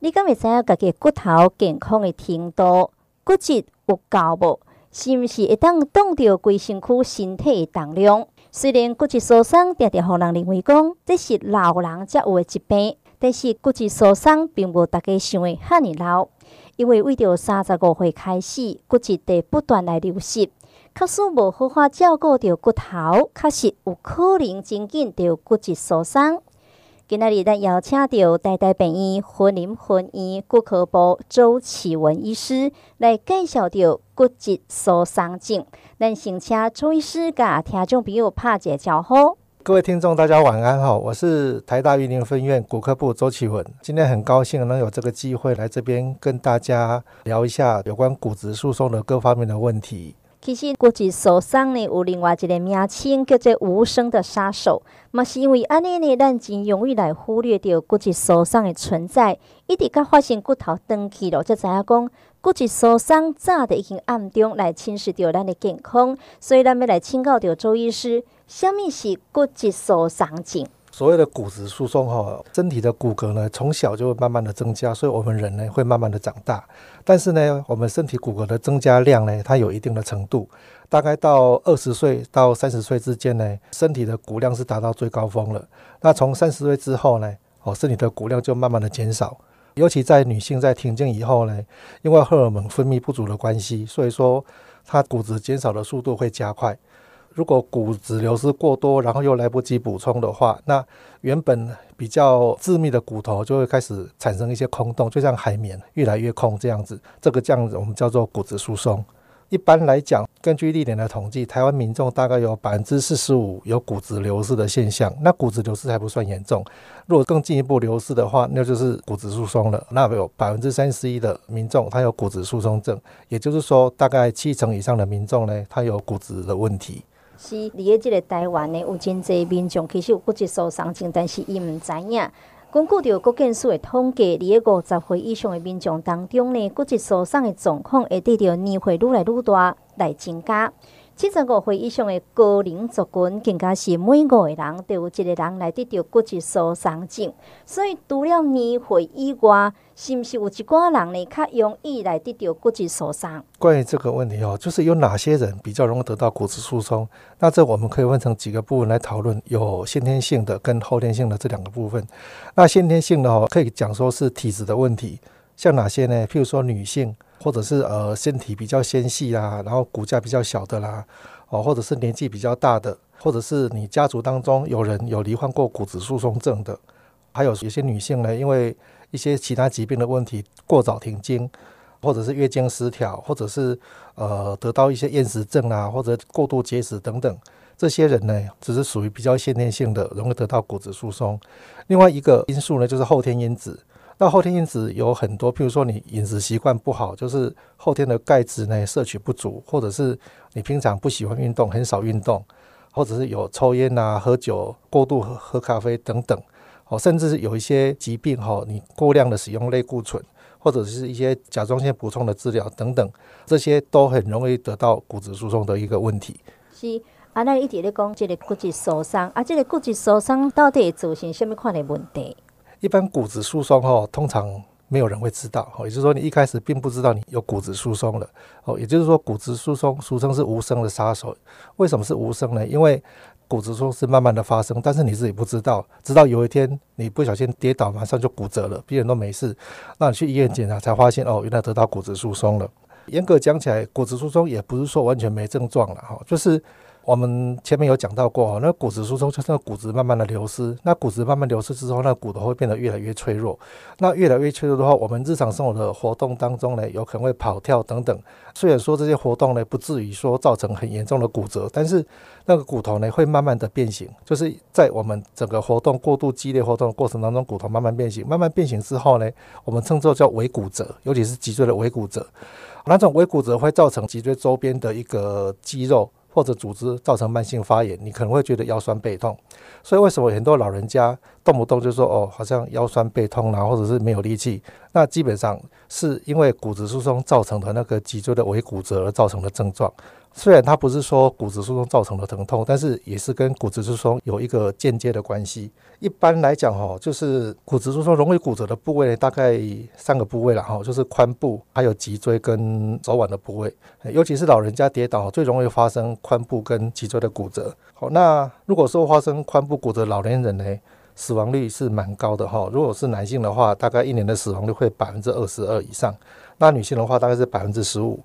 你敢会知影家己骨头健康的程度，骨质有够无？是毋是会当挡到规身躯身体的重量？虽然骨质疏松常常互人认为讲这是老人才有的疾病，但是骨质疏松并无大家想的遐尔老，因为为着三十五岁开始，骨质在不断来流失。假使无好好照顾着骨头，确实有可能真紧着骨质疏松。今仔日咱邀请到台大病院云林分院骨科部周启文医师来介绍着骨质疏松症。咱先请周医师甲听众朋友拍一个招呼。各位听众，大家晚安好，我是台大云林分院骨科部周启文。今天很高兴能有这个机会来这边跟大家聊一下有关骨质疏松的各方面的问题。其实骨质疏松呢，有另外一个名称叫做无声的杀手，嘛是因为安尼呢，咱真容易来忽略掉骨质疏松的存在，一直到发现骨头断去了，才知影讲骨质疏松早就已经暗中来侵蚀掉咱的健康，所以咱要来请教掉周医师，什么是骨质疏松症？所谓的骨质疏松哈，身体的骨骼呢，从小就会慢慢的增加，所以我们人呢会慢慢的长大。但是呢，我们身体骨骼的增加量呢，它有一定的程度，大概到二十岁到三十岁之间呢，身体的骨量是达到最高峰了。那从三十岁之后呢，哦，身体的骨量就慢慢的减少。尤其在女性在停经以后呢，因为荷尔蒙分泌不足的关系，所以说它骨质减少的速度会加快。如果骨质流失过多，然后又来不及补充的话，那原本比较致密的骨头就会开始产生一些空洞，就像海绵越来越空这样子。这个这样子我们叫做骨质疏松。一般来讲，根据历年的统计，台湾民众大概有百分之四十五有骨质流失的现象。那骨质流失还不算严重，如果更进一步流失的话，那就是骨质疏松了。那有百分之三十一的民众他有骨质疏松症，也就是说，大概七成以上的民众呢，他有骨质的问题。是，伫个即个台湾呢，有真济民众其实有骨质疏松症，但是伊毋知影。根据着国健署的统计，伫诶五十岁以上诶民众当中呢，骨质疏松诶状况会随着年岁愈来愈大来增加。七十五岁以上的高龄族群，更加是每五个人都有一个人来得到骨质疏松症。所以除了年岁以外，是不是有一寡人呢，较容易来得到骨质疏松？关于这个问题哦，就是有哪些人比较容易得到骨质疏松？那这我们可以分成几个部分来讨论，有先天性的跟后天性的这两个部分。那先天性的哦，可以讲说是体质的问题，像哪些呢？譬如说女性。或者是呃身体比较纤细啦，然后骨架比较小的啦，哦，或者是年纪比较大的，或者是你家族当中有人有罹患过骨质疏松症的，还有有些女性呢，因为一些其他疾病的问题过早停经，或者是月经失调，或者是呃得到一些厌食症啊，或者过度节食等等，这些人呢，只是属于比较先天性的，容易得到骨质疏松。另外一个因素呢，就是后天因子。那后天因子有很多，譬如说你饮食习惯不好，就是后天的钙质呢摄取不足，或者是你平常不喜欢运动，很少运动，或者是有抽烟啊、喝酒、过度喝喝咖啡等等，哦，甚至是有一些疾病哈，你过量的使用类固醇，或者是一些甲状腺补充的治疗等等，这些都很容易得到骨质疏松的一个问题。是，啊，那一直咧讲这个骨质疏松，啊，这个骨质疏松到底会造成什么款的问题？一般骨质疏松哈，通常没有人会知道，哦，也就是说你一开始并不知道你有骨质疏松了，哦，也就是说骨质疏松俗称是无声的杀手。为什么是无声呢？因为骨质疏松是慢慢的发生，但是你自己不知道，直到有一天你不小心跌倒，马上就骨折了，别人都没事，那你去医院检查才发现，哦，原来得到骨质疏松了。严格讲起来，骨质疏松也不是说完全没症状了，哈，就是。我们前面有讲到过，那骨质疏松就是那骨质慢慢的流失。那骨质慢慢流失之后，那骨头会变得越来越脆弱。那越来越脆弱的话，我们日常生活的活动当中呢，有可能会跑跳等等。虽然说这些活动呢，不至于说造成很严重的骨折，但是那个骨头呢，会慢慢的变形。就是在我们整个活动过度激烈活动的过程当中，骨头慢慢变形。慢慢变形之后呢，我们称之为叫微骨折，尤其是脊椎的微骨折。那种微骨折会造成脊椎周边的一个肌肉。或者组织造成慢性发炎，你可能会觉得腰酸背痛。所以为什么很多老人家动不动就说哦，好像腰酸背痛啊，或者是没有力气，那基本上是因为骨质疏松造成的那个脊椎的尾骨折而造成的症状。虽然它不是说骨质疏松造成的疼痛，但是也是跟骨质疏松有一个间接的关系。一般来讲，哈，就是骨质疏松容易骨折的部位大概三个部位了，哈，就是髋部、还有脊椎跟手腕的部位。尤其是老人家跌倒，最容易发生髋部跟脊椎的骨折。好，那如果说发生髋部骨折，老年人呢，死亡率是蛮高的，哈。如果是男性的话，大概一年的死亡率会百分之二十二以上；那女性的话，大概是百分之十五。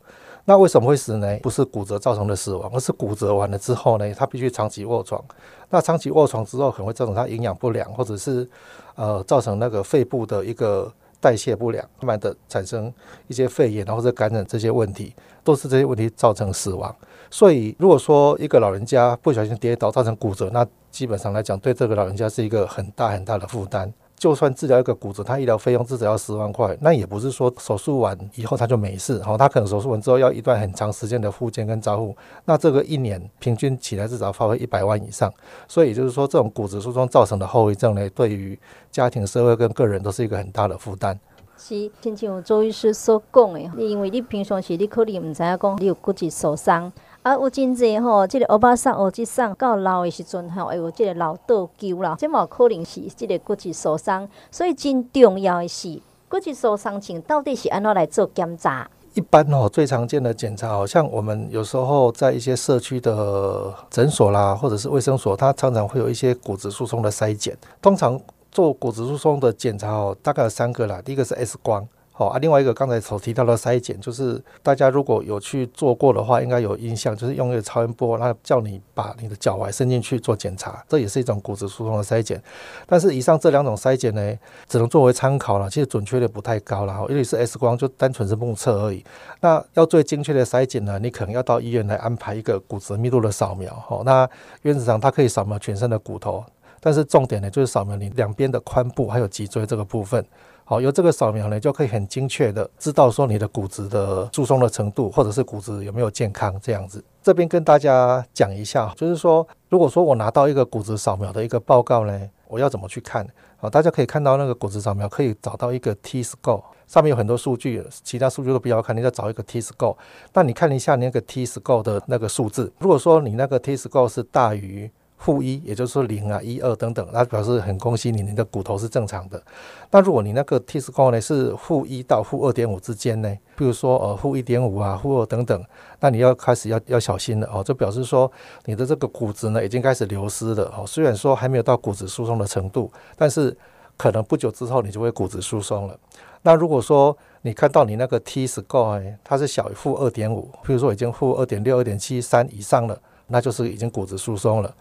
那为什么会死呢？不是骨折造成的死亡，而是骨折完了之后呢，他必须长期卧床。那长期卧床之后，可能会造成他营养不良，或者是呃造成那个肺部的一个代谢不良，慢慢的产生一些肺炎或者感染这些问题，都是这些问题造成死亡。所以如果说一个老人家不小心跌倒造成骨折，那基本上来讲，对这个老人家是一个很大很大的负担。就算治疗一个骨折，他医疗费用至少要十万块，那也不是说手术完以后他就没事，哈，他可能手术完之后要一段很长时间的复健跟照护，那这个一年平均起来至少花费一百万以上，所以也就是说，这种骨质疏松造成的后遗症呢，对于家庭、社会跟个人都是一个很大的负担。是，亲像周医师所讲的，因为你平常时你可能唔知影讲你有骨质受伤。啊，有真济吼，即、这个欧巴桑、欧吉桑到老的时阵吼，会有即个老倒勼啦，这嘛可能是即个骨质疏松。所以真重要的是，骨质疏松症到底是安怎来做检查？一般吼，最常见的检查，好像我们有时候在一些社区的诊所啦，或者是卫生所，它常常会有一些骨质疏松的筛检。通常做骨质疏松的检查哦，大概有三个啦，第一个是 X 光。好啊，另外一个刚才所提到的筛检，就是大家如果有去做过的话，应该有印象，就是用一个超音波，那叫你把你的脚踝伸进去做检查，这也是一种骨质疏松的筛检。但是以上这两种筛检呢，只能作为参考了，其实准确率不太高了。因为是 X 光，就单纯是目测而已。那要最精确的筛检呢，你可能要到医院来安排一个骨质密度的扫描。好，那原则上它可以扫描全身的骨头，但是重点呢，就是扫描你两边的髋部还有脊椎这个部分。好，由这个扫描呢，就可以很精确的知道说你的骨质的疏松的程度，或者是骨质有没有健康这样子。这边跟大家讲一下，就是说，如果说我拿到一个骨质扫描的一个报告呢，我要怎么去看？好，大家可以看到那个骨质扫描可以找到一个 T-score，上面有很多数据，其他数据都不要看，你再找一个 T-score。那你看一下你那个 T-score 的那个数字，如果说你那个 T-score 是大于负一，也就是说零啊、一二等等，那表示很恭喜你，你的骨头是正常的。那如果你那个 T score 呢是负一到负二点五之间呢，比如说呃负一点五啊、负二等等，那你要开始要要小心了哦，这表示说你的这个骨质呢已经开始流失了哦。虽然说还没有到骨质疏松的程度，但是可能不久之后你就会骨质疏松了。那如果说你看到你那个 T score，它是小于负二点五，比如说已经负二点六、二点七三以上了，那就是已经骨质疏松了。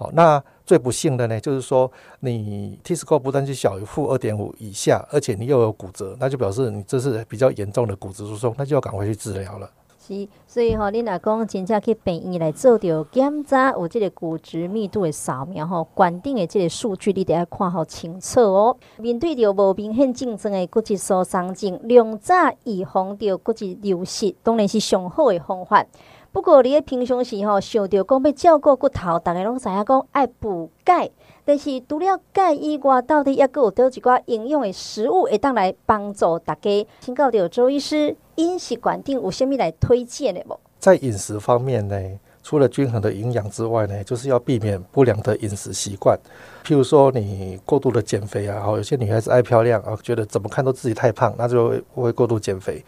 好，那最不幸的呢，就是说你 T score 不但是小于负二点五以下，而且你又有骨折，那就表示你这是比较严重的骨质疏松，那就要赶快去治疗了。是，所以吼，你若讲真正去病院来做着检查，有这个骨质密度的扫描吼，关键的这个数据你得要看好清楚哦。面对着无明显症状的骨质疏松症，两早预防着骨质流失，当然是上好的方法。不过，你咧平常时吼想着讲要照顾骨头，大家拢知影讲爱补钙，但是除了钙以外，到底抑阁有倒一寡营养的食物会当来帮助大家？请教到周医师，饮食观点有虾米来推荐的无？在饮食方面呢，除了均衡的营养之外呢，就是要避免不良的饮食习惯。譬如说，你过度的减肥啊，有些女孩子爱漂亮啊，觉得怎么看都自己太胖，那就会会过度减肥。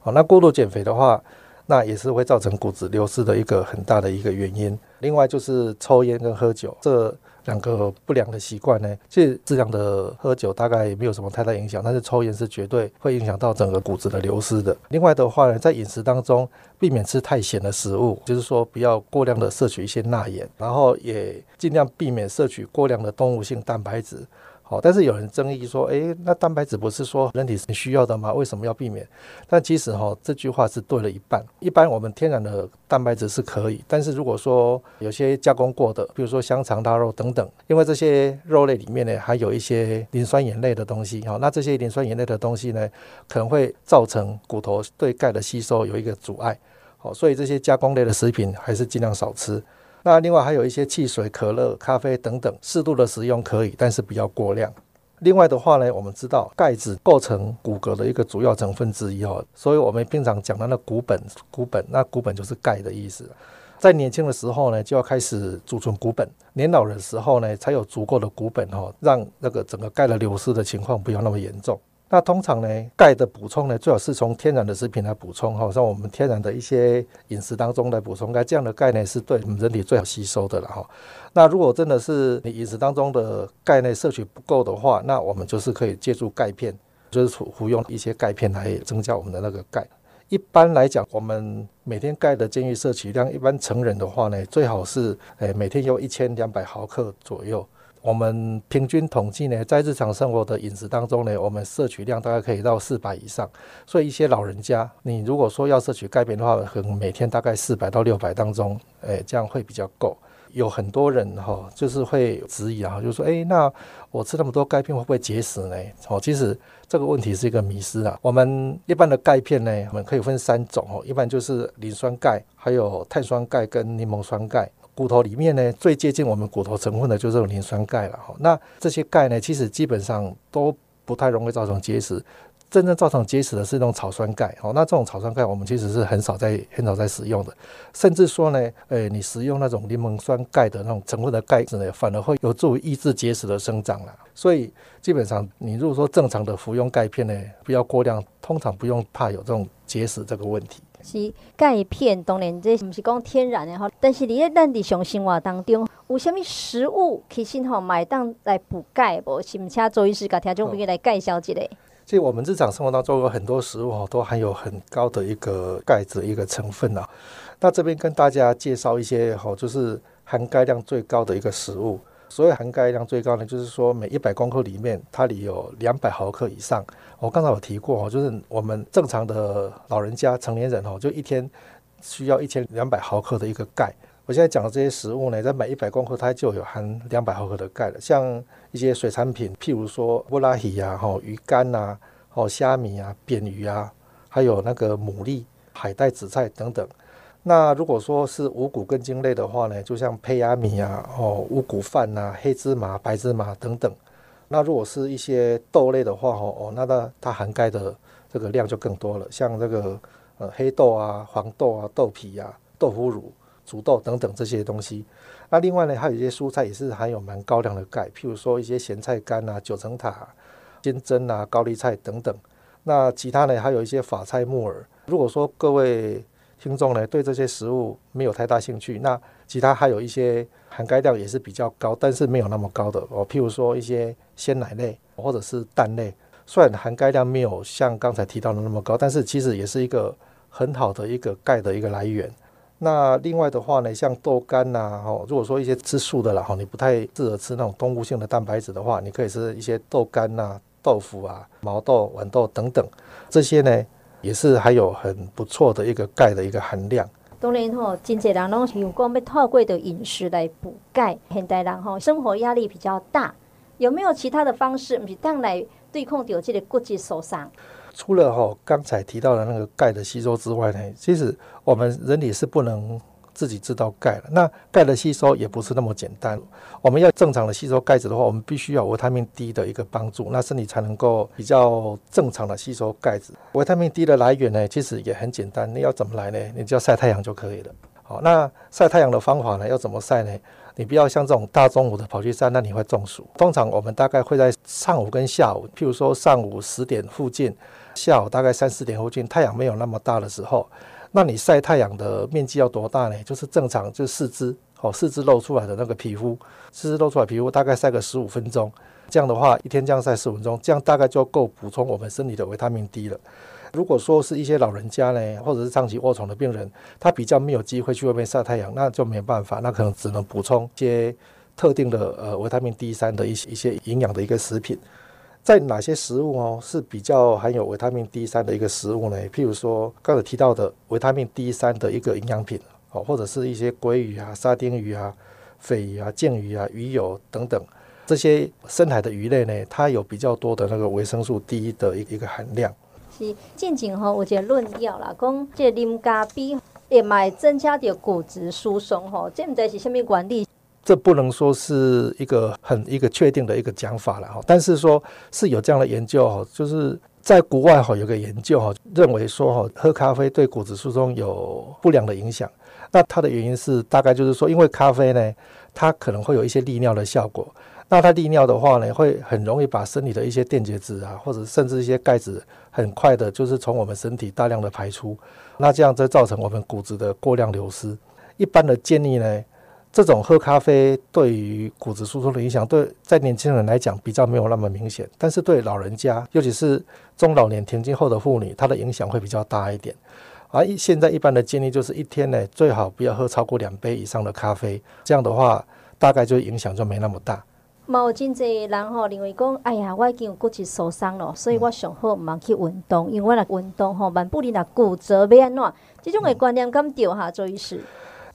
好，那过度减肥的话，那也是会造成骨质流失的一个很大的一个原因。另外就是抽烟跟喝酒这两个不良的习惯呢，其实适量的喝酒大概也没有什么太大影响，但是抽烟是绝对会影响到整个骨质的流失的。另外的话呢，在饮食当中避免吃太咸的食物，就是说不要过量的摄取一些钠盐，然后也尽量避免摄取过量的动物性蛋白质。好，但是有人争议说，诶，那蛋白质不是说人体是需要的吗？为什么要避免？但其实哈，这句话是对了一半。一般我们天然的蛋白质是可以，但是如果说有些加工过的，比如说香肠、腊肉等等，因为这些肉类里面呢，还有一些磷酸盐类的东西，哈，那这些磷酸盐类的东西呢，可能会造成骨头对钙的吸收有一个阻碍。好，所以这些加工类的食品还是尽量少吃。那另外还有一些汽水、可乐、咖啡等等，适度的食用可以，但是不要过量。另外的话呢，我们知道钙质构成骨骼的一个主要成分之一哦，所以我们平常讲的那骨本，骨本那骨本就是钙的意思。在年轻的时候呢，就要开始储存骨本；年老的时候呢，才有足够的骨本哦，让那个整个钙的流失的情况不要那么严重。那通常呢，钙的补充呢，最好是从天然的食品来补充哈，像我们天然的一些饮食当中来补充钙，这样的钙呢，是对我们人体最好吸收的了哈。那如果真的是你饮食当中的钙呢摄取不够的话，那我们就是可以借助钙片，就是服服用一些钙片来增加我们的那个钙。一般来讲，我们每天钙的建议摄取量，一般成人的话呢，最好是诶每天有一千两百毫克左右。我们平均统计呢，在日常生活的饮食当中呢，我们摄取量大概可以到四百以上。所以一些老人家，你如果说要摄取钙片的话，可能每天大概四百到六百当中，诶，这样会比较够。有很多人哈，就是会质疑啊，就说，诶，那我吃那么多钙片会不会结石呢？哦，其实这个问题是一个迷思啊。我们一般的钙片呢，我们可以分三种哦，一般就是磷酸钙，还有碳酸钙跟柠檬酸钙。骨头里面呢，最接近我们骨头成分的就是磷酸钙了哈。那这些钙呢，其实基本上都不太容易造成结石。真正造成结石的是那种草酸钙哦。那这种草酸钙我们其实是很少在很少在使用的。甚至说呢，诶，你使用那种柠檬酸钙的那种成分的钙质呢，反而会有助于抑制结石的生长了。所以基本上，你如果说正常的服用钙片呢，不要过量，通常不用怕有这种结石这个问题。是钙片，当然这不是讲天然的哈，但是你在咱日常生活当中，有什么食物其实吼买当来补钙不？请请周医师给听众朋友来介绍一下。其实我们日常生活当中有很多食物哈，都含有很高的一个钙质一个成分啊。那这边跟大家介绍一些哈，就是含钙量最高的一个食物。所谓含钙量最高呢，就是说每一百公克里面，它里有两百毫克以上。我刚才有提过哦，就是我们正常的老人家、成年人哦，就一天需要一千两百毫克的一个钙。我现在讲的这些食物呢，在每一百公克它就有含两百毫克的钙了。像一些水产品，譬如说布拉鱼啊、吼鱼干呐、哦虾米啊、扁鱼啊，还有那个牡蛎、海带、紫菜等等。那如果说是五谷根茎类的话呢，就像胚芽米啊、哦五谷饭呐、黑芝麻、白芝麻等等。那如果是一些豆类的话，哦哦，那它它含钙的这个量就更多了，像这个呃黑豆啊、黄豆啊、豆皮啊、豆腐乳、煮豆等等这些东西。那另外呢，还有一些蔬菜也是含有蛮高量的钙，譬如说一些咸菜干啊、九层塔、金针啊、高丽菜等等。那其他呢，还有一些法菜、木耳。如果说各位听众呢对这些食物没有太大兴趣，那其他还有一些。含钙量也是比较高，但是没有那么高的哦。譬如说一些鲜奶类或者是蛋类，虽然含钙量没有像刚才提到的那么高，但是其实也是一个很好的一个钙的一个来源。那另外的话呢，像豆干呐，哦，如果说一些吃素的啦，哈，你不太适合吃那种动物性的蛋白质的话，你可以吃一些豆干呐、豆腐啊、毛豆、豌豆等等，这些呢也是还有很不错的一个钙的一个含量。当然吼，真济人拢是用讲要透过的饮食来补钙。现代人吼，生活压力比较大，有没有其他的方式，唔是当来对抗掉这个骨质疏松？除了吼刚才提到的那个钙的吸收之外呢，其实我们人体是不能。自己知道钙了，那钙的吸收也不是那么简单。我们要正常的吸收钙质的话，我们必须要维他命 D 的一个帮助，那身体才能够比较正常的吸收钙质。维他命 D 的来源呢，其实也很简单，你要怎么来呢？你只要晒太阳就可以了。好，那晒太阳的方法呢，要怎么晒呢？你不要像这种大中午的跑去晒，那你会中暑。通常我们大概会在上午跟下午，譬如说上午十点附近，下午大概三四点附近，太阳没有那么大的时候。那你晒太阳的面积要多大呢？就是正常，就四肢哦，四肢露出来的那个皮肤，四肢露出来皮肤大概晒个十五分钟，这样的话一天这样晒十五分钟，这样大概就够补充我们身体的维他命 D 了。如果说是一些老人家呢，或者是长期卧床的病人，他比较没有机会去外面晒太阳，那就没办法，那可能只能补充一些特定的呃维他命 D 三的一些一些营养的一个食品。在哪些食物哦是比较含有维他命 D 三的一个食物呢？譬如说刚才提到的维他命 D 三的一个营养品哦，或者是一些鲑鱼啊、沙丁鱼啊、鲱鱼啊、剑鱼啊、鱼油等等这些深海的鱼类呢，它有比较多的那个维生素 D 的一一个含量。是，近景哈，有一个论调啦，讲这啉咖啡。也买增加点骨质疏松吼，这唔知是什么原理？这不能说是一个很一个确定的一个讲法了哈，但是说是有这样的研究哈，就是在国外哈有个研究哈，认为说哈喝咖啡对骨质疏松有不良的影响。那它的原因是大概就是说，因为咖啡呢，它可能会有一些利尿的效果。那它利尿的话呢，会很容易把身体的一些电解质啊，或者甚至一些钙质，很快的就是从我们身体大量的排出。那这样就造成我们骨质的过量流失。一般的建议呢。这种喝咖啡对于骨质疏松的影响，对在年轻人来讲比较没有那么明显，但是对老人家，尤其是中老年停经后的妇女，它的影响会比较大一点。而现在一般的建议就是一天呢，最好不要喝超过两杯以上的咖啡，这样的话大概就影响就没那么大。冇真济人吼认为讲，哎呀，我已经有骨质疏松了，所以我上好唔去运动，因为我运动吼，万不利那骨折要安怎？这种的观念敢对哈，周医师。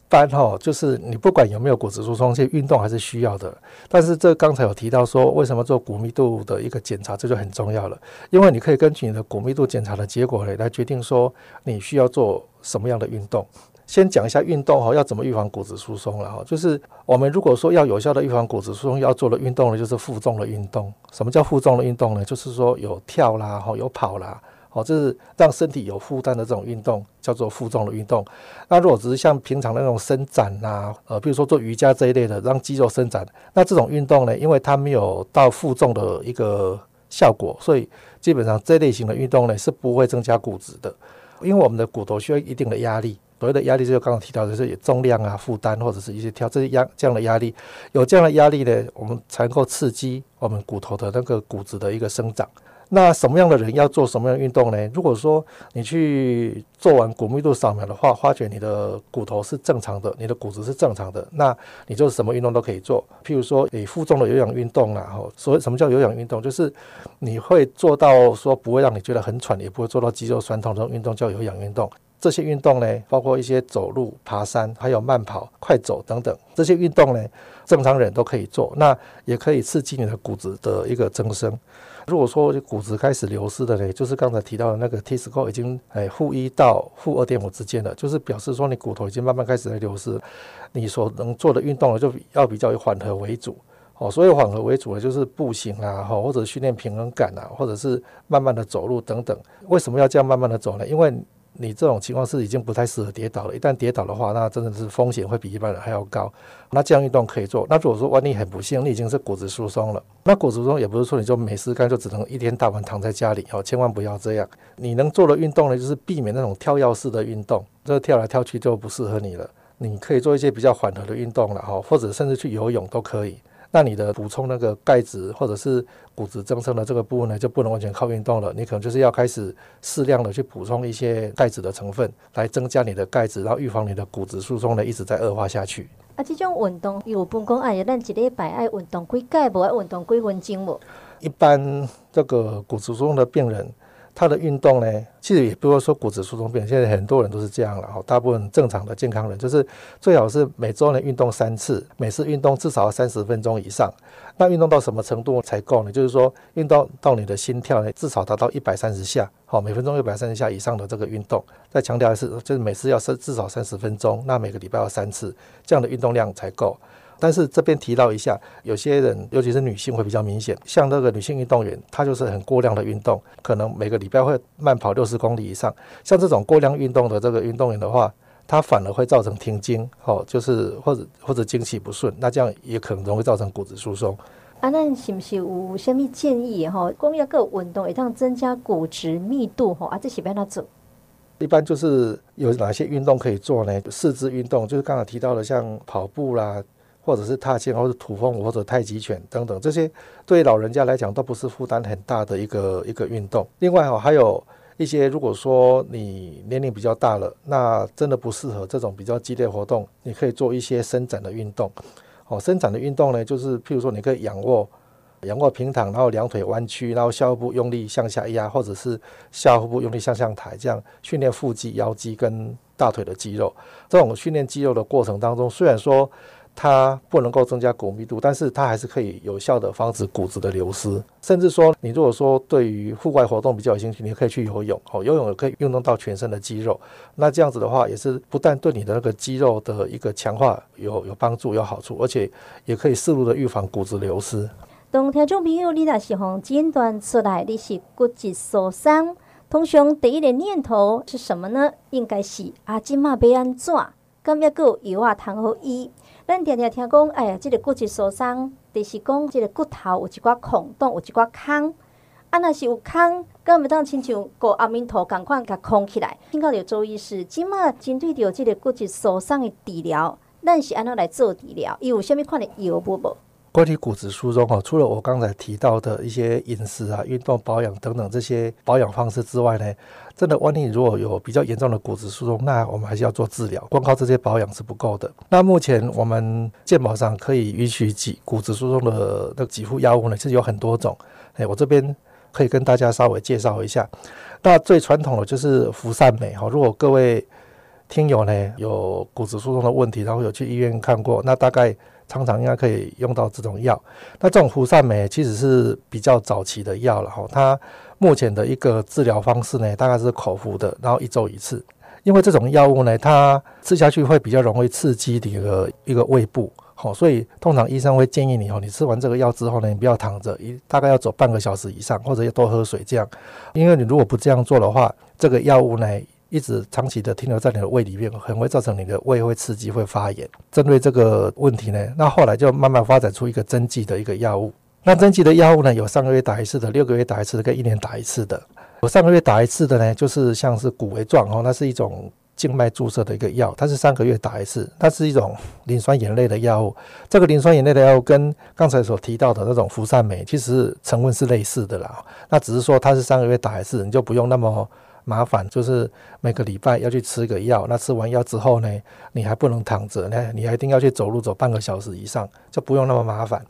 般哈，就是你不管有没有骨质疏松，这些运动还是需要的。但是这刚才有提到说，为什么做骨密度的一个检查，这就很重要了。因为你可以根据你的骨密度检查的结果来来决定说你需要做什么样的运动。先讲一下运动哈，要怎么预防骨质疏松了哈。就是我们如果说要有效的预防骨质疏松，要做的运动呢，就是负重的运动。什么叫负重的运动呢？就是说有跳啦，哈，有跑啦。好，这是让身体有负担的这种运动，叫做负重的运动。那如果只是像平常的那种伸展呐，呃，比如说做瑜伽这一类的，让肌肉伸展，那这种运动呢，因为它没有到负重的一个效果，所以基本上这类型的运动呢是不会增加骨质的。因为我们的骨头需要一定的压力，所谓的压力就是刚刚提到的，就是重量啊、负担或者是一些跳这些压这样的压力，有这样的压力呢，我们才能够刺激我们骨头的那个骨质的一个生长。那什么样的人要做什么样的运动呢？如果说你去做完骨密度扫描的话，发觉你的骨头是正常的，你的骨质是正常的，那你就什么运动都可以做。譬如说，你负重的有氧运动啊，吼，所谓什么叫有氧运动？就是你会做到说不会让你觉得很喘，也不会做到肌肉酸痛这种运动叫有氧运动。这些运动呢，包括一些走路、爬山，还有慢跑、快走等等，这些运动呢，正常人都可以做，那也可以刺激你的骨质的一个增生。如果说骨质开始流失的呢，就是刚才提到的那个 t i s c o 已经哎负一到负二点五之间了，就是表示说你骨头已经慢慢开始在流失，你所能做的运动呢，就要比较以缓和为主哦。所以缓和为主的就是步行啊，或者训练平衡感啊，或者是慢慢的走路等等。为什么要这样慢慢的走呢？因为你这种情况是已经不太适合跌倒了，一旦跌倒的话，那真的是风险会比一般人还要高。那这样运动可以做。那如果说万一很不幸，你已经是骨质疏松了，那骨质疏松也不是说你就没事干，就只能一天到晚躺在家里哦，千万不要这样。你能做的运动呢，就是避免那种跳跃式的运动，这跳来跳去就不适合你了。你可以做一些比较缓和的运动了哈，或者甚至去游泳都可以。那你的补充那个钙质或者是骨质增生的这个部分呢，就不能完全靠运动了。你可能就是要开始适量的去补充一些钙质的成分，来增加你的钙质，然后预防你的骨质疏松呢一直在恶化下去。啊，这种运动有分讲，哎呀，咱一礼拜爱运动几届，无爱运动几分钟无？一般这个骨质疏松的病人。他的运动呢，其实也不是说骨质疏松病，现在很多人都是这样了哈。大部分正常的健康人，就是最好是每周呢运动三次，每次运动至少要三十分钟以上。那运动到什么程度才够呢？就是说运动到你的心跳呢，至少达到一百三十下，好，每分钟一百三十下以上的这个运动。再强调一次，就是每次要至少三十分钟，那每个礼拜要三次，这样的运动量才够。但是这边提到一下，有些人，尤其是女性会比较明显，像那个女性运动员，她就是很过量的运动，可能每个礼拜会慢跑六十公里以上。像这种过量运动的这个运动员的话，她反而会造成停经，哦，就是或者或者经期不顺，那这样也可能容易造成骨质疏松。啊，那是不是有什么建议哈？光要个运动，一趟增加骨质密度哈？啊，这是要哪做？一般就是有哪些运动可以做呢？四肢运动就是刚才提到的，像跑步啦。或者是踏青，或者土风舞，或者太极拳等等，这些对老人家来讲都不是负担很大的一个一个运动。另外哈，还有一些，如果说你年龄比较大了，那真的不适合这种比较激烈活动，你可以做一些伸展的运动。哦，伸展的运动呢，就是譬如说你可以仰卧，仰卧平躺，然后两腿弯曲，然后下腹部用力向下压，或者是下腹部用力向上抬，这样训练腹肌、腰肌跟大腿的肌肉。这种训练肌肉的过程当中，虽然说它不能够增加骨密度，但是它还是可以有效的防止骨质的流失。甚至说，你如果说对于户外活动比较有兴趣，你可以去游泳，哦，游泳也可以运动到全身的肌肉。那这样子的话，也是不但对你的那个肌肉的一个强化有有帮助、有好处，而且也可以适度的预防骨质流失。当听众朋友，你若是从诊断出来你是骨质疏松，通常第一个念头是什么呢？应该是啊，今嘛要安怎？咁要个药啊，通好医。咱常常听讲，哎呀，这个骨质疏松，就是讲即个骨头有一寡孔洞，有一寡空。啊，若是有孔，咁咪当亲像个阿弥陀共款，甲空起来。听到着周医师，今嘛针对着即个骨质疏松的治疗，咱是安怎来做治疗？伊有啥物款的药物无？关于骨质疏松哈，除了我刚才提到的一些饮食啊、运动、保养等等这些保养方式之外呢，真的，万一如果有比较严重的骨质疏松，那我们还是要做治疗，光靠这些保养是不够的。那目前我们健保上可以允许给骨质疏松的那几副药物呢，其实有很多种。哎，我这边可以跟大家稍微介绍一下。那最传统的就是氟善美哈，如果各位听友呢有骨质疏松的问题，然后有去医院看过，那大概。常常应该可以用到这种药，那这种福善美其实是比较早期的药了哈。它目前的一个治疗方式呢，大概是口服的，然后一周一次。因为这种药物呢，它吃下去会比较容易刺激你的一个胃部，好，所以通常医生会建议你哦，你吃完这个药之后呢，你不要躺着，一大概要走半个小时以上，或者要多喝水这样。因为你如果不这样做的话，这个药物呢。一直长期的停留在你的胃里面，很会造成你的胃会刺激、会发炎。针对这个问题呢，那后来就慢慢发展出一个针剂的一个药物。那针剂的药物呢，有三个月打一次的，六个月打一次的，跟一年打一次的。有上个月打一次的呢，就是像是骨维状哦，那是一种静脉注射的一个药，它是三个月打一次，它是一种磷酸盐类的药物。这个磷酸盐类的药物跟刚才所提到的那种氟善美，其实成分是类似的啦。那只是说它是三个月打一次，你就不用那么。麻烦就是每个礼拜要去吃个药，那吃完药之后呢，你还不能躺着，呢，你还一定要去走路走半个小时以上，就不用那么麻烦。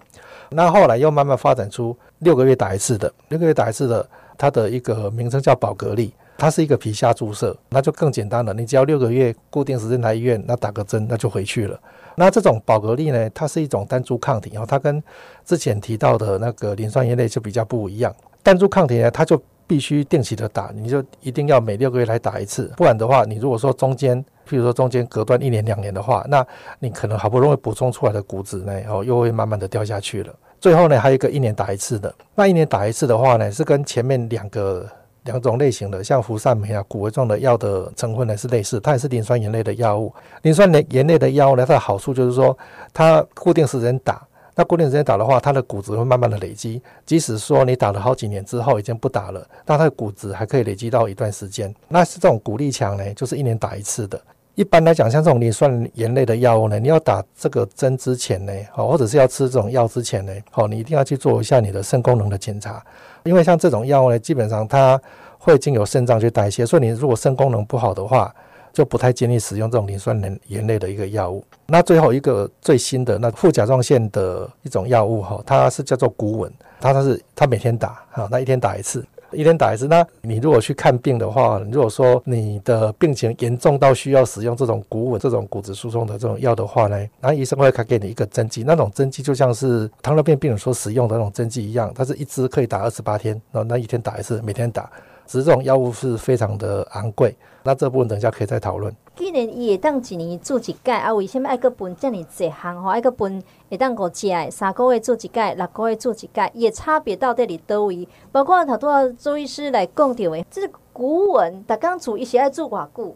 那后来又慢慢发展出六个月打一次的，六个月打一次的，它的一个名称叫宝格丽，它是一个皮下注射，那就更简单了。你只要六个月固定时间来医院，那打个针，那就回去了。那这种宝格丽呢，它是一种单株抗体，然后它跟之前提到的那个磷酸盐类就比较不一样。单株抗体呢，它就必须定期的打，你就一定要每六个月来打一次，不然的话，你如果说中间，譬如说中间隔断一年两年的话，那你可能好不容易补充出来的骨质呢，哦，又会慢慢的掉下去了。最后呢，还有一个一年打一次的，那一年打一次的话呢，是跟前面两个两种类型的，像氟善美啊、骨维状的药的成分呢是类似，它也是磷酸盐类的药物。磷酸盐盐类的药物呢，它的好处就是说，它固定时间打。那固定时间打的话，它的骨质会慢慢的累积。即使说你打了好几年之后已经不打了，那它的骨质还可以累积到一段时间。那是这种骨力强呢，就是一年打一次的。一般来讲，像这种磷酸盐类的药物呢，你要打这个针之前呢，哦，或者是要吃这种药之前呢，哦，你一定要去做一下你的肾功能的检查。因为像这种药物呢，基本上它会经由肾脏去代谢，所以你如果肾功能不好的话，就不太建议使用这种磷酸盐盐类的一个药物。那最后一个最新的那副甲状腺的一种药物哈，它是叫做骨稳，它它是它每天打哈，那一天打一次，一天打一次。那你如果去看病的话，如果说你的病情严重到需要使用这种骨稳这种骨质疏松的这种药的话呢，那医生会开给你一个针剂，那种针剂就像是糖尿病病人所使用的那种针剂一样，它是一支可以打二十八天，然后那一天打一次，每天打。只是这种药物是非常的昂贵，那这部分等一下可以再讨论。既然伊会当一年做一届，啊，为什么爱个分这么侪项？吼，爱个分会当五届，三个月做一届，六个月做一届，伊的差别到底伫倒位？包括头拄仔周医师来讲到的，这个骨稳，逐工做伊是爱做偌久？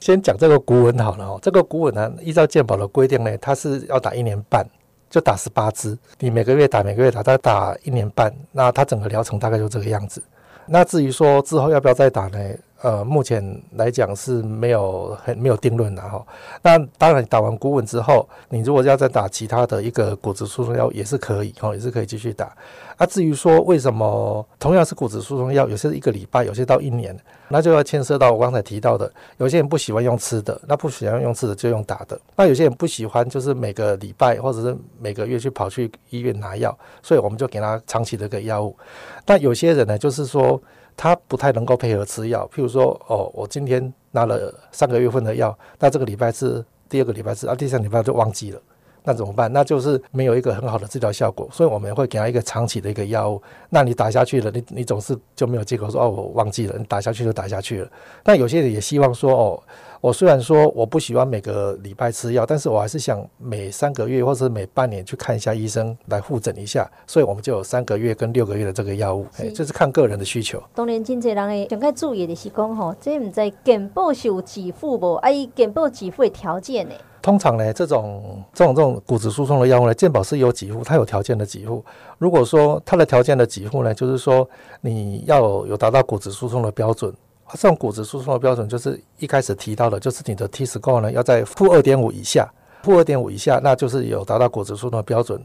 先讲这个骨稳好了哦，这个骨稳呢，依照健保的规定呢，它是要打一年半，就打十八支，你每个月打，每个月打，它打一年半，那它整个疗程大概就这个样子。那至于说之后要不要再打呢？呃，目前来讲是没有很没有定论的哈。那当然，打完骨稳之后，你如果要再打其他的一个骨质疏松药也是可以哈，也是可以继续打。那至于说为什么同样是骨质疏松药，有些是一个礼拜，有些到一年，那就要牵涉到我刚才提到的，有些人不喜欢用吃的，那不喜欢用吃的就用打的。那有些人不喜欢就是每个礼拜或者是每个月去跑去医院拿药，所以我们就给他长期的一个药物。那有些人呢，就是说。他不太能够配合吃药，譬如说，哦，我今天拿了上个月份的药，那这个礼拜吃，第二个礼拜吃，啊，第三礼拜就忘记了，那怎么办？那就是没有一个很好的治疗效果，所以我们会给他一个长期的一个药物。那你打下去了，你你总是就没有借口说哦，我忘记了，你打下去就打下去了。但有些人也希望说哦。我虽然说我不喜欢每个礼拜吃药，但是我还是想每三个月或者每半年去看一下医生来复诊一下，所以我们就有三个月跟六个月的这个药物，哎，这是看个人的需求。当然，真济人诶，应该注意的是讲吼，这唔知健保是有给付不？啊，伊健保给付的条件呢？通常呢，这种这种这种骨质疏松的药物呢，健保是有给付，它有条件的给付。如果说它的条件的给付呢，就是说你要有达到骨质疏松的标准。这种骨质疏松的标准就是一开始提到的，就是你的 T score 呢要在负二点五以下，负二点五以下，那就是有达到骨质疏松的标准。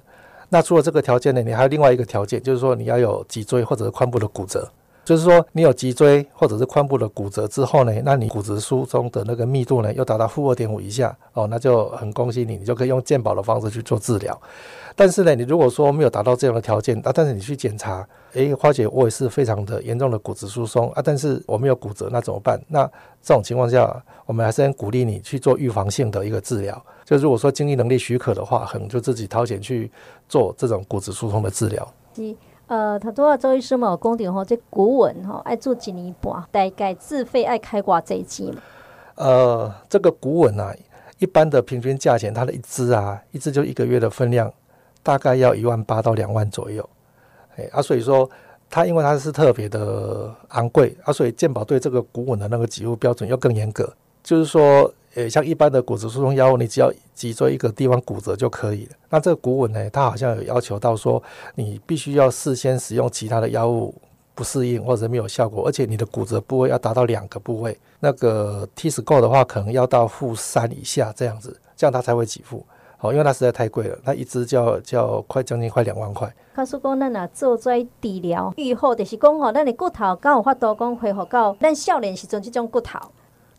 那除了这个条件呢，你还有另外一个条件，就是说你要有脊椎或者髋部的骨折，就是说你有脊椎或者是髋部的骨折之后呢，那你骨质疏松的那个密度呢又达到负二点五以下，哦，那就很恭喜你，你就可以用健保的方式去做治疗。但是呢，你如果说没有达到这样的条件，啊，但是你去检查，诶，花姐，我也是非常的严重的骨质疏松啊，但是我没有骨折，那怎么办？那这种情况下，我们还是很鼓励你去做预防性的一个治疗。就如果说经济能力许可的话，可能就自己掏钱去做这种骨质疏松的治疗。呃，他多少周医师嘛，公定吼，这古文吼爱做几年半，大概自费爱开挂这一季嘛？呃，这个古文啊，一般的平均价钱，它的一支啊，一支就一个月的分量。大概要一万八到两万左右，哎啊，所以说它因为它是特别的昂贵啊，所以健保对这个古文的那个给付标准要更严格。就是说，呃，像一般的骨质疏松药物，你只要脊椎一个地方骨折就可以了。那这个骨纹呢，它好像有要求到说，你必须要事先使用其他的药物不适应或者没有效果，而且你的骨折部位要达到两个部位，那个 T score 的话，可能要到负三以下这样子，这样它才会给付。好，因为它实在太贵了，它一支就要就要快将近快两万块。告诉讲，咱啊做做治疗愈后，就是讲吼，咱的骨头刚有法度讲恢复到咱少年时阵这种骨头。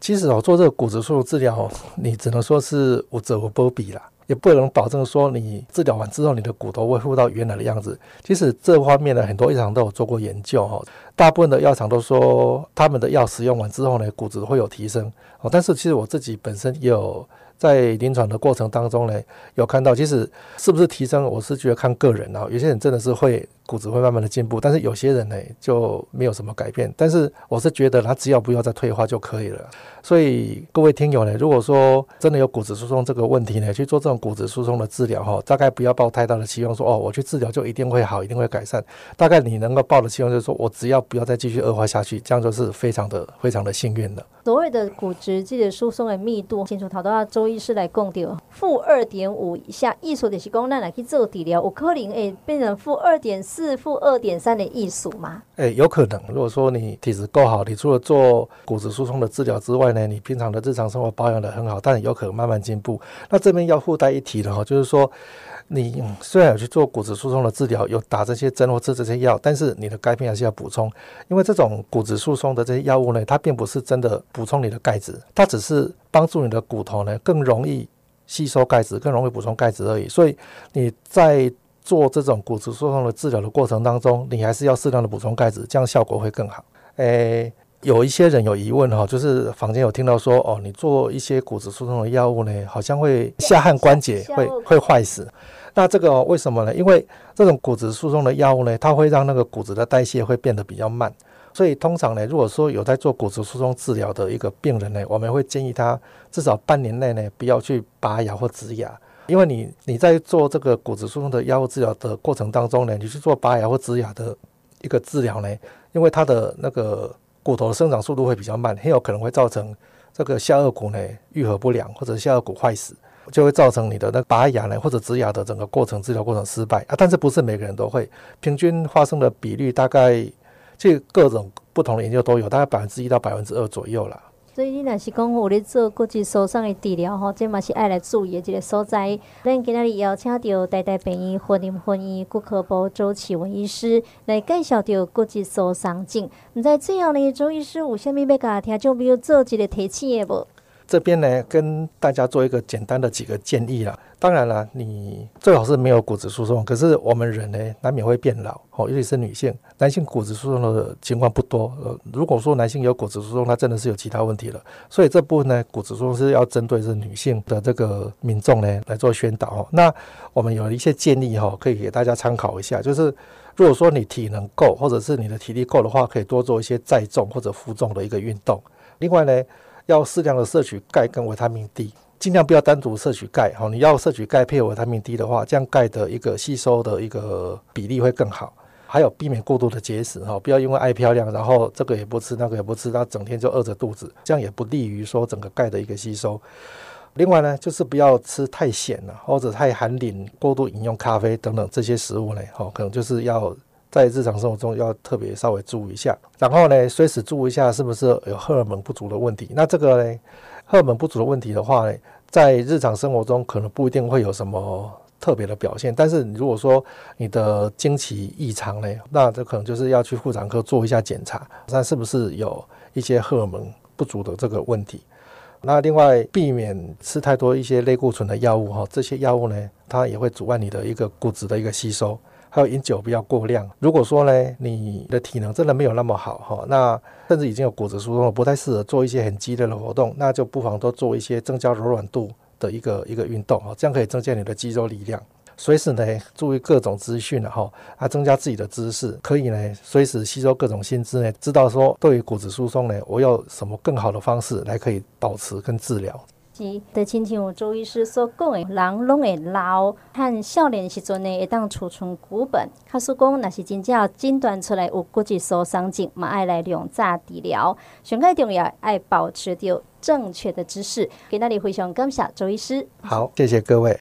其实哦，做这个骨质疏松治疗，你只能说是有做无保庇啦，也不能保证说你治疗完之后，你的骨头恢复到原来的样子。其实这方面呢，很多药厂都有做过研究哈，大部分的药厂都说他们的药使用完之后呢，骨质会有提升。哦，但是其实我自己本身也有。在临床的过程当中呢，有看到，其实是不是提升，我是觉得看个人啊。有些人真的是会骨质会慢慢的进步，但是有些人呢就没有什么改变。但是我是觉得他只要不要再退化就可以了。所以各位听友呢，如果说真的有骨质疏松这个问题呢，去做这种骨质疏松的治疗哈，大概不要抱太大的期望说，哦，我去治疗就一定会好，一定会改善。大概你能够抱的期望就是说我只要不要再继续恶化下去，这样就是非常的非常的幸运的。所谓的骨质这个疏松的密度，清楚，头都要周医师来供掉，负二点五以下，意思就是讲，那来去做治疗，有可能诶变成负二点、是负二点三的意思吗？诶、有可能。如果说你体质够好，你除了做骨质疏松的治疗之外呢，你平常的日常生活保养得很好，但有可能慢慢进步。那这边要附带一提的哈，就是说。你虽然有去做骨质疏松的治疗，有打这些针或吃这些药，但是你的钙片还是要补充，因为这种骨质疏松的这些药物呢，它并不是真的补充你的钙质，它只是帮助你的骨头呢更容易吸收钙质，更容易补充钙质而已。所以你在做这种骨质疏松的治疗的过程当中，你还是要适量的补充钙质，这样效果会更好。诶，有一些人有疑问哈，就是坊间有听到说哦，你做一些骨质疏松的药物呢，好像会下汗关节会会坏死。那这个为什么呢？因为这种骨质疏松的药物呢，它会让那个骨质的代谢会变得比较慢，所以通常呢，如果说有在做骨质疏松治疗的一个病人呢，我们会建议他至少半年内呢，不要去拔牙或植牙，因为你你在做这个骨质疏松的药物治疗的过程当中呢，你去做拔牙或植牙的一个治疗呢，因为它的那个骨头的生长速度会比较慢，很有可能会造成这个下颚骨呢愈合不良或者下颚骨坏死。就会造成你的那拔牙呢，或者植牙的整个过程治疗过程失败啊。但是不是每个人都会，平均发生的比率大概，这各种不同的研究都有，大概百分之一到百分之二左右啦。所以你若是讲有咧做骨质疏松的治疗吼，这嘛是爱来注意的一个所在。咱今仔日邀请着台大病院婚姻婚姻骨科部周启文医师来介绍着骨质疏松症。毋知最后呢，周医师有啥物要甲听众朋友做一个提醒的无？这边呢，跟大家做一个简单的几个建议啦。当然了，你最好是没有骨质疏松。可是我们人呢，难免会变老哦，尤其是女性，男性骨质疏松的情况不多。呃，如果说男性有骨质疏松，那真的是有其他问题了。所以这部分呢，骨质疏松是要针对是女性的这个民众呢来做宣导哦。那我们有一些建议哈，可以给大家参考一下，就是如果说你体能够，或者是你的体力够的话，可以多做一些载重或者负重的一个运动。另外呢，要适量的摄取钙跟维他命 D。尽量不要单独摄取钙，好，你要摄取钙配合维他命 D 的话，这样钙的一个吸收的一个比例会更好。还有避免过度的节食，哈，不要因为爱漂亮，然后这个也不吃，那个也不吃，那整天就饿着肚子，这样也不利于说整个钙的一个吸收。另外呢，就是不要吃太咸了，或者太含磷、过度饮用咖啡等等这些食物呢，哈，可能就是要在日常生活中要特别稍微注意一下。然后呢，随时注意一下是不是有荷尔蒙不足的问题。那这个呢？荷尔蒙不足的问题的话呢，在日常生活中可能不一定会有什么特别的表现，但是如果说你的经期异常呢，那这可能就是要去妇产科做一下检查，看是不是有一些荷尔蒙不足的这个问题。那另外避免吃太多一些类固醇的药物哈，这些药物呢，它也会阻碍你的一个骨质的一个吸收。还有饮酒不要过量。如果说呢，你的体能真的没有那么好哈，那甚至已经有骨质疏松了，不太适合做一些很激烈的活动，那就不妨多做一些增加柔软度的一个一个运动哈，这样可以增加你的肌肉力量。随时呢，注意各种资讯哈，啊，增加自己的知识，可以呢，随时吸收各种新知呢，知道说对于骨质疏松呢，我有什么更好的方式来可以保持跟治疗。是，就亲像周医师所讲的，人拢会老，和少年时阵呢会当储存骨本。他说讲，若是真正诊断出来有骨质疏松症，嘛爱来量早治疗。上个重要爱保持着正确的姿势。今仔日非常感谢周医师。好，谢谢各位。